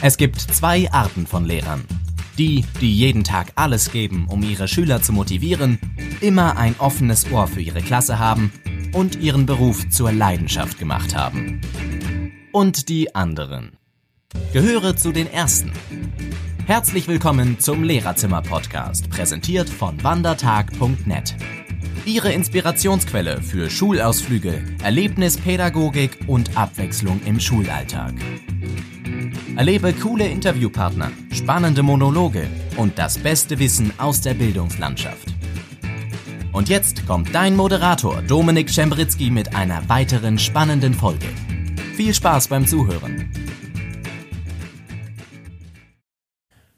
Es gibt zwei Arten von Lehrern. Die, die jeden Tag alles geben, um ihre Schüler zu motivieren, immer ein offenes Ohr für ihre Klasse haben und ihren Beruf zur Leidenschaft gemacht haben. Und die anderen. Gehöre zu den Ersten. Herzlich willkommen zum Lehrerzimmer-Podcast, präsentiert von wandertag.net. Ihre Inspirationsquelle für Schulausflüge, Erlebnispädagogik und Abwechslung im Schulalltag. Erlebe coole Interviewpartner, spannende Monologe und das beste Wissen aus der Bildungslandschaft. Und jetzt kommt dein Moderator Dominik Czembritzki mit einer weiteren spannenden Folge. Viel Spaß beim Zuhören.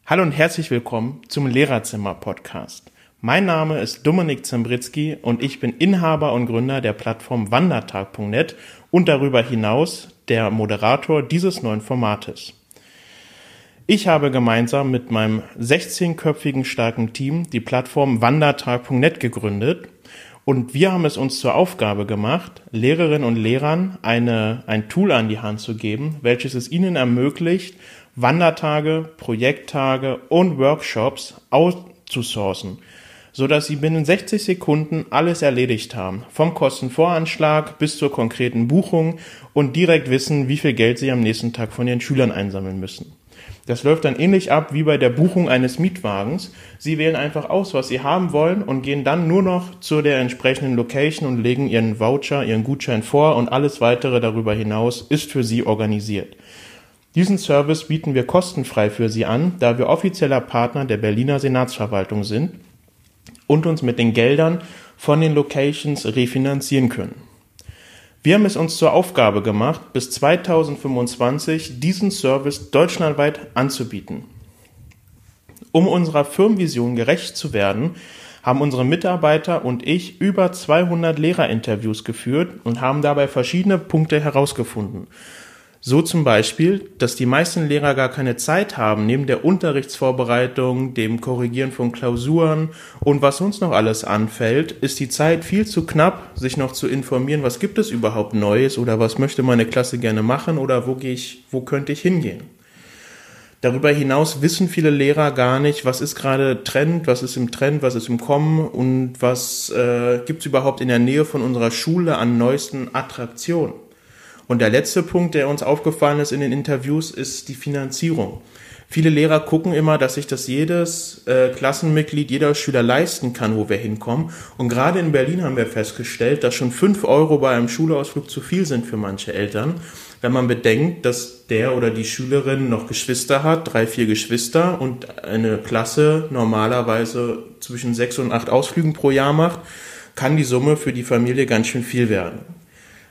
Hallo und herzlich willkommen zum Lehrerzimmer-Podcast. Mein Name ist Dominik Zembritzky und ich bin Inhaber und Gründer der Plattform Wandertag.net und darüber hinaus der Moderator dieses neuen Formates. Ich habe gemeinsam mit meinem 16-köpfigen starken Team die Plattform Wandertag.net gegründet und wir haben es uns zur Aufgabe gemacht, Lehrerinnen und Lehrern eine, ein Tool an die Hand zu geben, welches es ihnen ermöglicht, Wandertage, Projekttage und Workshops auszusourcen, so dass sie binnen 60 Sekunden alles erledigt haben, vom Kostenvoranschlag bis zur konkreten Buchung und direkt wissen, wie viel Geld sie am nächsten Tag von ihren Schülern einsammeln müssen. Das läuft dann ähnlich ab wie bei der Buchung eines Mietwagens. Sie wählen einfach aus, was Sie haben wollen und gehen dann nur noch zu der entsprechenden Location und legen Ihren Voucher, Ihren Gutschein vor und alles weitere darüber hinaus ist für Sie organisiert. Diesen Service bieten wir kostenfrei für Sie an, da wir offizieller Partner der Berliner Senatsverwaltung sind und uns mit den Geldern von den Locations refinanzieren können. Wir haben es uns zur Aufgabe gemacht, bis 2025 diesen Service deutschlandweit anzubieten. Um unserer Firmenvision gerecht zu werden, haben unsere Mitarbeiter und ich über 200 Lehrerinterviews geführt und haben dabei verschiedene Punkte herausgefunden. So zum Beispiel, dass die meisten Lehrer gar keine Zeit haben, neben der Unterrichtsvorbereitung, dem Korrigieren von Klausuren und was uns noch alles anfällt, ist die Zeit viel zu knapp, sich noch zu informieren, was gibt es überhaupt Neues oder was möchte meine Klasse gerne machen oder wo gehe ich, wo könnte ich hingehen. Darüber hinaus wissen viele Lehrer gar nicht, was ist gerade Trend, was ist im Trend, was ist im Kommen und was äh, gibt es überhaupt in der Nähe von unserer Schule an neuesten Attraktionen. Und der letzte Punkt, der uns aufgefallen ist in den Interviews, ist die Finanzierung. Viele Lehrer gucken immer, dass sich das jedes äh, Klassenmitglied, jeder Schüler leisten kann, wo wir hinkommen. Und gerade in Berlin haben wir festgestellt, dass schon fünf Euro bei einem Schulausflug zu viel sind für manche Eltern. Wenn man bedenkt, dass der oder die Schülerin noch Geschwister hat, drei, vier Geschwister und eine Klasse normalerweise zwischen sechs und acht Ausflügen pro Jahr macht, kann die Summe für die Familie ganz schön viel werden.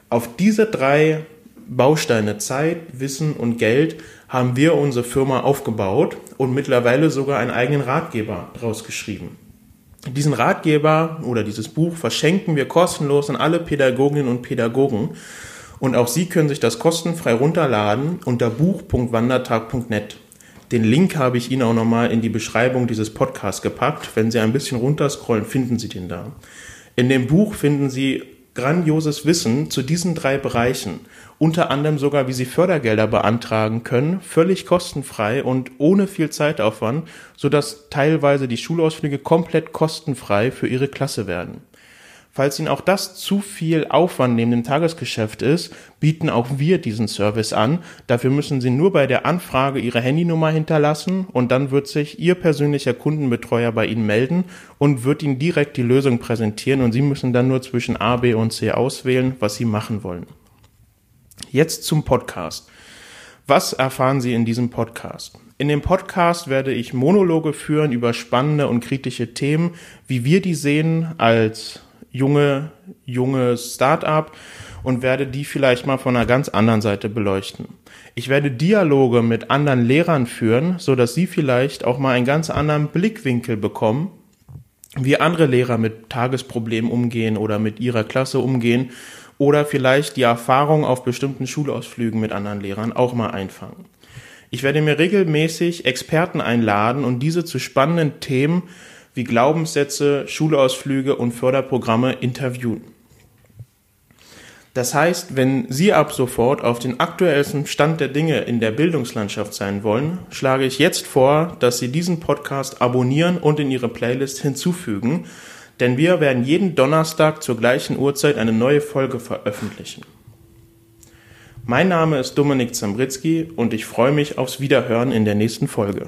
Auf diese drei Bausteine Zeit, Wissen und Geld haben wir unsere Firma aufgebaut und mittlerweile sogar einen eigenen Ratgeber draus geschrieben. Diesen Ratgeber oder dieses Buch verschenken wir kostenlos an alle Pädagoginnen und Pädagogen und auch Sie können sich das kostenfrei runterladen unter buch.wandertag.net. Den Link habe ich Ihnen auch nochmal in die Beschreibung dieses Podcasts gepackt. Wenn Sie ein bisschen runterscrollen, finden Sie den da. In dem Buch finden Sie grandioses Wissen zu diesen drei Bereichen, unter anderem sogar, wie Sie Fördergelder beantragen können, völlig kostenfrei und ohne viel Zeitaufwand, sodass teilweise die Schulausflüge komplett kostenfrei für Ihre Klasse werden. Falls Ihnen auch das zu viel Aufwand neben dem Tagesgeschäft ist, bieten auch wir diesen Service an. Dafür müssen Sie nur bei der Anfrage Ihre Handynummer hinterlassen und dann wird sich Ihr persönlicher Kundenbetreuer bei Ihnen melden und wird Ihnen direkt die Lösung präsentieren und Sie müssen dann nur zwischen A, B und C auswählen, was Sie machen wollen. Jetzt zum Podcast. Was erfahren Sie in diesem Podcast? In dem Podcast werde ich Monologe führen über spannende und kritische Themen, wie wir die sehen als junge, junge Start-up und werde die vielleicht mal von einer ganz anderen Seite beleuchten. Ich werde Dialoge mit anderen Lehrern führen, so dass sie vielleicht auch mal einen ganz anderen Blickwinkel bekommen, wie andere Lehrer mit Tagesproblemen umgehen oder mit ihrer Klasse umgehen oder vielleicht die Erfahrung auf bestimmten Schulausflügen mit anderen Lehrern auch mal einfangen. Ich werde mir regelmäßig Experten einladen und diese zu spannenden Themen wie Glaubenssätze, Schulausflüge und Förderprogramme interviewen. Das heißt, wenn Sie ab sofort auf den aktuellsten Stand der Dinge in der Bildungslandschaft sein wollen, schlage ich jetzt vor, dass Sie diesen Podcast abonnieren und in Ihre Playlist hinzufügen, denn wir werden jeden Donnerstag zur gleichen Uhrzeit eine neue Folge veröffentlichen. Mein Name ist Dominik Zambritzki und ich freue mich aufs Wiederhören in der nächsten Folge.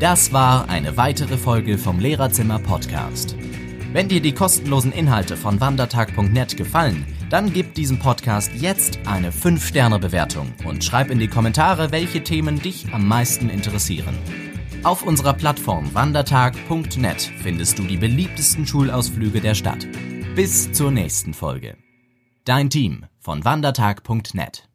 Das war eine weitere Folge vom Lehrerzimmer Podcast. Wenn dir die kostenlosen Inhalte von wandertag.net gefallen, dann gib diesem Podcast jetzt eine 5-Sterne-Bewertung und schreib in die Kommentare, welche Themen dich am meisten interessieren. Auf unserer Plattform wandertag.net findest du die beliebtesten Schulausflüge der Stadt. Bis zur nächsten Folge. Dein Team von wandertag.net